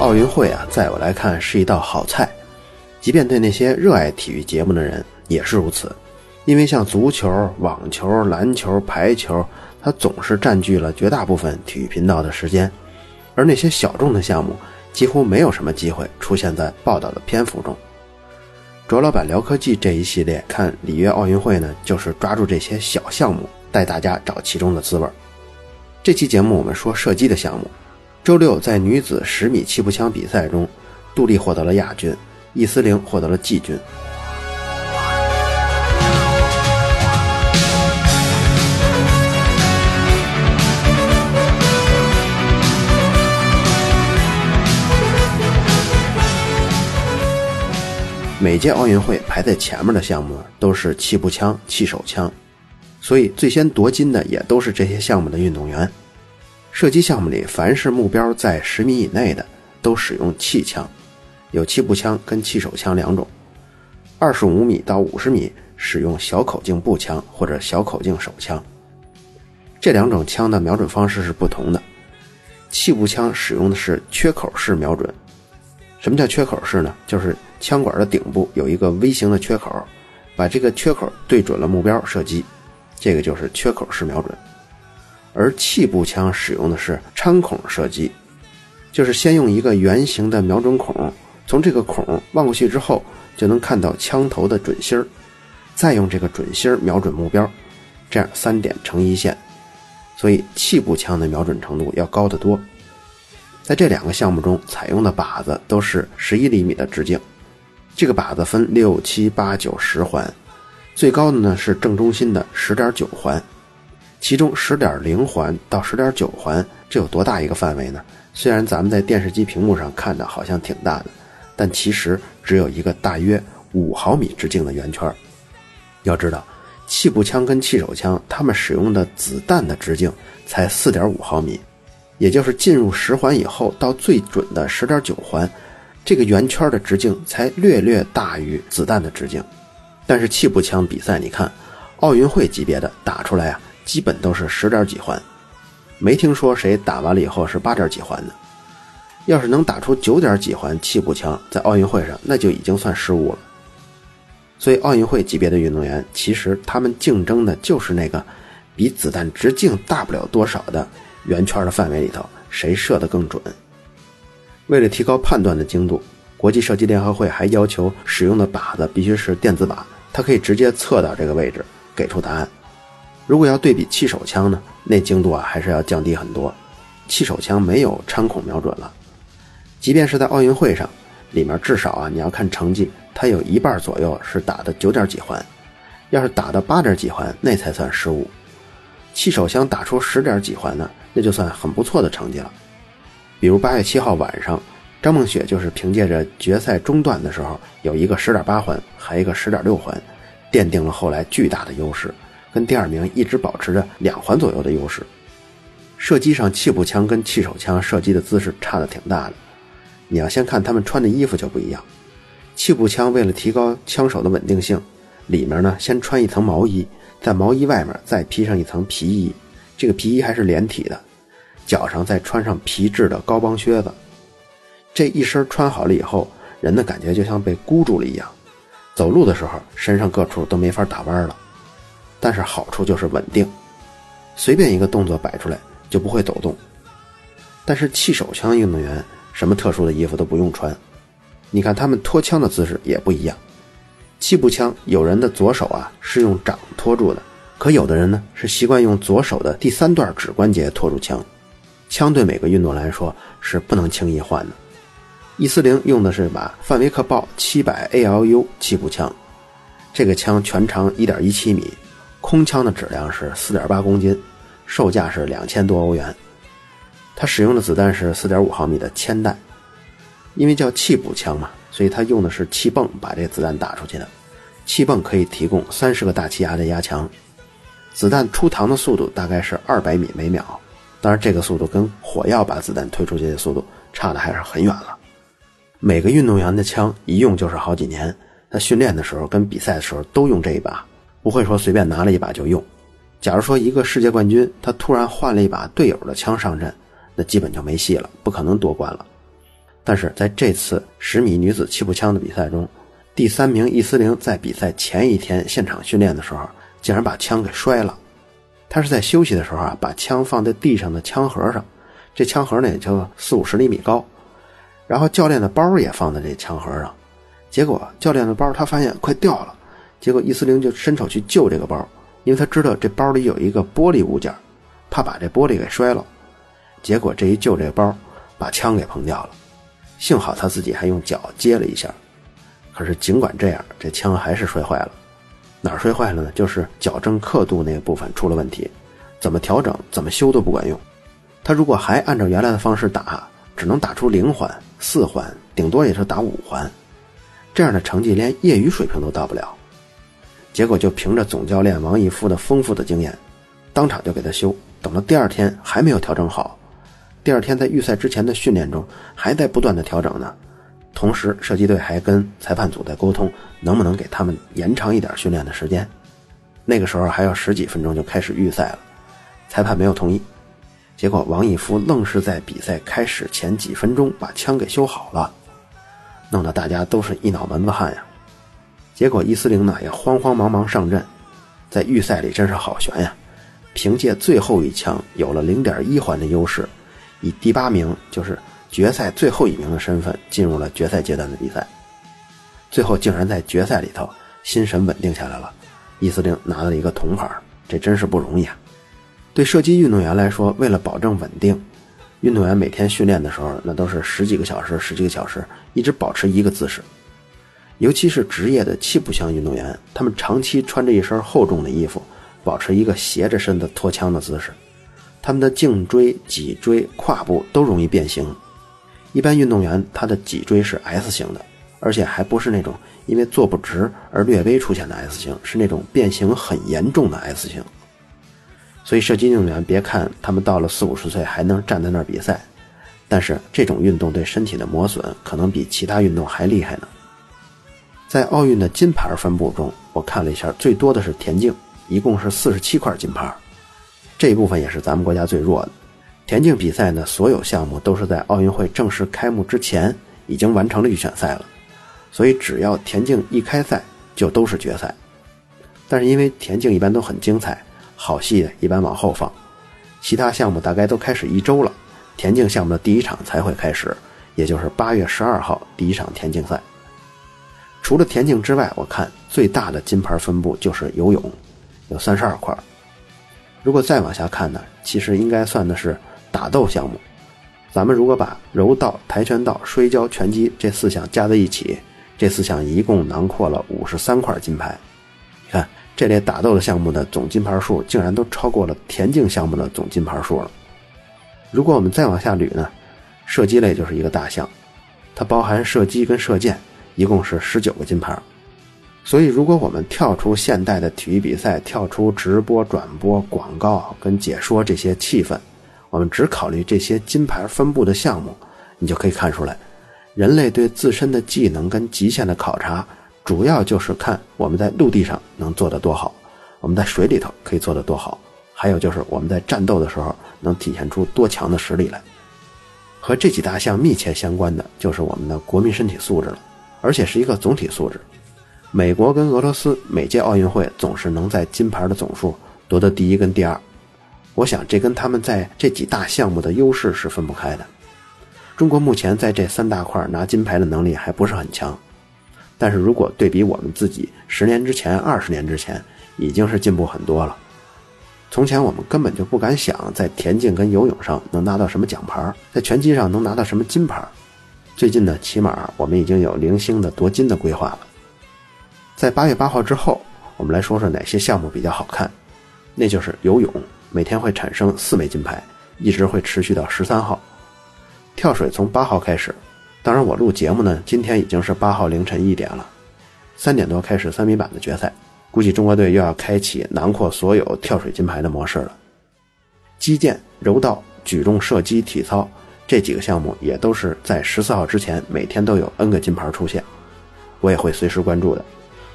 奥运会啊，在我来看是一道好菜，即便对那些热爱体育节目的人也是如此。因为像足球、网球、篮球、排球，它总是占据了绝大部分体育频道的时间，而那些小众的项目几乎没有什么机会出现在报道的篇幅中。卓老板聊科技这一系列看里约奥运会呢，就是抓住这些小项目，带大家找其中的滋味。这期节目我们说射击的项目。周六在女子十米气步枪比赛中，杜丽获得了亚军，易思玲获得了季军。每届奥运会排在前面的项目都是气步枪、气手枪，所以最先夺金的也都是这些项目的运动员。射击项目里，凡是目标在十米以内的，都使用气枪，有气步枪跟气手枪两种。二十五米到五十米使用小口径步枪或者小口径手枪。这两种枪的瞄准方式是不同的。气步枪使用的是缺口式瞄准。什么叫缺口式呢？就是枪管的顶部有一个 V 型的缺口，把这个缺口对准了目标射击，这个就是缺口式瞄准。而气步枪使用的是穿孔射击，就是先用一个圆形的瞄准孔，从这个孔望过去之后，就能看到枪头的准心儿，再用这个准心儿瞄准目标，这样三点成一线，所以气步枪的瞄准程度要高得多。在这两个项目中，采用的靶子都是十一厘米的直径。这个靶子分六七八九十环，最高的呢是正中心的十点九环。其中十点零环到十点九环，这有多大一个范围呢？虽然咱们在电视机屏幕上看的好像挺大的，但其实只有一个大约五毫米直径的圆圈。要知道，气步枪跟气手枪，它们使用的子弹的直径才四点五毫米。也就是进入十环以后，到最准的十点九环，这个圆圈的直径才略略大于子弹的直径。但是气步枪比赛，你看，奥运会级别的打出来啊，基本都是十点几环，没听说谁打完了以后是八点几环的。要是能打出九点几环气步枪，在奥运会上那就已经算失误了。所以奥运会级别的运动员，其实他们竞争的就是那个比子弹直径大不了多少的。圆圈的范围里头，谁射得更准？为了提高判断的精度，国际射击联合会还要求使用的靶子必须是电子靶，它可以直接测到这个位置，给出答案。如果要对比气手枪呢，那精度啊还是要降低很多。气手枪没有穿孔瞄准了，即便是在奥运会上，里面至少啊你要看成绩，它有一半左右是打的九点几环，要是打到八点几环，那才算失误。气手枪打出十点几环呢？那就算很不错的成绩了。比如八月七号晚上，张梦雪就是凭借着决赛中段的时候有一个十点八环，还一个十点六环，奠定了后来巨大的优势，跟第二名一直保持着两环左右的优势。射击上，气步枪跟气手枪射击的姿势差的挺大的。你要先看他们穿的衣服就不一样。气步枪为了提高枪手的稳定性，里面呢先穿一层毛衣，在毛衣外面再披上一层皮衣。这个皮衣还是连体的，脚上再穿上皮质的高帮靴子，这一身穿好了以后，人的感觉就像被箍住了一样，走路的时候身上各处都没法打弯了。但是好处就是稳定，随便一个动作摆出来就不会抖动。但是气手枪运动员什么特殊的衣服都不用穿，你看他们托枪的姿势也不一样。气步枪有人的左手啊是用掌托住的。可有的人呢是习惯用左手的第三段指关节托住枪，枪对每个运动来说是不能轻易换的。易思玲用的是把范维克豹七百 ALU 气步枪，这个枪全长一点一七米，空枪的质量是四点八公斤，售价是两千多欧元。它使用的子弹是四点五毫米的铅弹，因为叫气步枪嘛，所以它用的是气泵把这子弹打出去的。气泵可以提供三十个大气压的压强。子弹出膛的速度大概是二百米每秒，当然这个速度跟火药把子弹推出去的速度差的还是很远了。每个运动员的枪一用就是好几年，他训练的时候跟比赛的时候都用这一把，不会说随便拿了一把就用。假如说一个世界冠军他突然换了一把队友的枪上阵，那基本就没戏了，不可能夺冠了。但是在这次十米女子气步枪的比赛中，第三名易思玲在比赛前一天现场训练的时候，竟然把枪给摔了。她是在休息的时候啊，把枪放在地上的枪盒上，这枪盒呢也就四五十厘米高，然后教练的包也放在这枪盒上，结果教练的包他发现快掉了，结果易思玲就伸手去救这个包，因为他知道这包里有一个玻璃物件，怕把这玻璃给摔了，结果这一救这包，把枪给碰掉了。幸好他自己还用脚接了一下，可是尽管这样，这枪还是摔坏了。哪儿摔坏了呢？就是矫正刻度那个部分出了问题，怎么调整、怎么修都不管用。他如果还按照原来的方式打，只能打出零环、四环，顶多也是打五环，这样的成绩连业余水平都到不了。结果就凭着总教练王义夫的丰富的经验，当场就给他修。等到第二天还没有调整好。第二天在预赛之前的训练中，还在不断的调整呢。同时，射击队还跟裁判组在沟通，能不能给他们延长一点训练的时间。那个时候还要十几分钟就开始预赛了，裁判没有同意。结果王义夫愣是在比赛开始前几分钟把枪给修好了，弄得大家都是一脑门子汗呀。结果易思玲呢也慌慌忙忙上阵，在预赛里真是好悬呀，凭借最后一枪有了零点一环的优势。以第八名，就是决赛最后一名的身份进入了决赛阶段的比赛，最后竟然在决赛里头心神稳定下来了，易司令拿了一个铜牌，这真是不容易啊！对射击运动员来说，为了保证稳定，运动员每天训练的时候，那都是十几个小时、十几个小时，一直保持一个姿势。尤其是职业的气步枪运动员，他们长期穿着一身厚重的衣服，保持一个斜着身子托枪的姿势。他们的颈椎、脊椎、胯部都容易变形。一般运动员他的脊椎是 S 型的，而且还不是那种因为坐不直而略微出现的 S 型，是那种变形很严重的 S 型。所以射击运动员别看他们到了四五十岁还能站在那儿比赛，但是这种运动对身体的磨损可能比其他运动还厉害呢。在奥运的金牌分布中，我看了一下，最多的是田径，一共是四十七块金牌。这一部分也是咱们国家最弱的。田径比赛呢，所有项目都是在奥运会正式开幕之前已经完成了预选赛了，所以只要田径一开赛就都是决赛。但是因为田径一般都很精彩，好戏一般往后放，其他项目大概都开始一周了，田径项目的第一场才会开始，也就是八月十二号第一场田径赛。除了田径之外，我看最大的金牌分布就是游泳，有三十二块。如果再往下看呢，其实应该算的是打斗项目。咱们如果把柔道、跆拳道、摔跤、拳击这四项加在一起，这四项一共囊括了五十三块金牌。你看，这类打斗的项目的总金牌数竟然都超过了田径项目的总金牌数了。如果我们再往下捋呢，射击类就是一个大项，它包含射击跟射箭，一共是十九个金牌。所以，如果我们跳出现代的体育比赛，跳出直播、转播、广告跟解说这些气氛，我们只考虑这些金牌分布的项目，你就可以看出来，人类对自身的技能跟极限的考察，主要就是看我们在陆地上能做得多好，我们在水里头可以做得多好，还有就是我们在战斗的时候能体现出多强的实力来。和这几大项密切相关的，就是我们的国民身体素质了，而且是一个总体素质。美国跟俄罗斯每届奥运会总是能在金牌的总数夺得第一跟第二，我想这跟他们在这几大项目的优势是分不开的。中国目前在这三大块拿金牌的能力还不是很强，但是如果对比我们自己十年之前、二十年之前，已经是进步很多了。从前我们根本就不敢想在田径跟游泳上能拿到什么奖牌，在拳击上能拿到什么金牌，最近呢，起码我们已经有零星的夺金的规划了。在八月八号之后，我们来说说哪些项目比较好看。那就是游泳，每天会产生四枚金牌，一直会持续到十三号。跳水从八号开始，当然我录节目呢，今天已经是八号凌晨一点了，三点多开始三米板的决赛，估计中国队又要开启囊括所有跳水金牌的模式了。击剑、柔道、举重、射击、体操这几个项目也都是在十四号之前每天都有 N 个金牌出现，我也会随时关注的。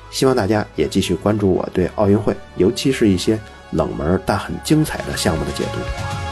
希望大家也继续关注我对奥运会，尤其是一些冷门但很精彩的项目的解读。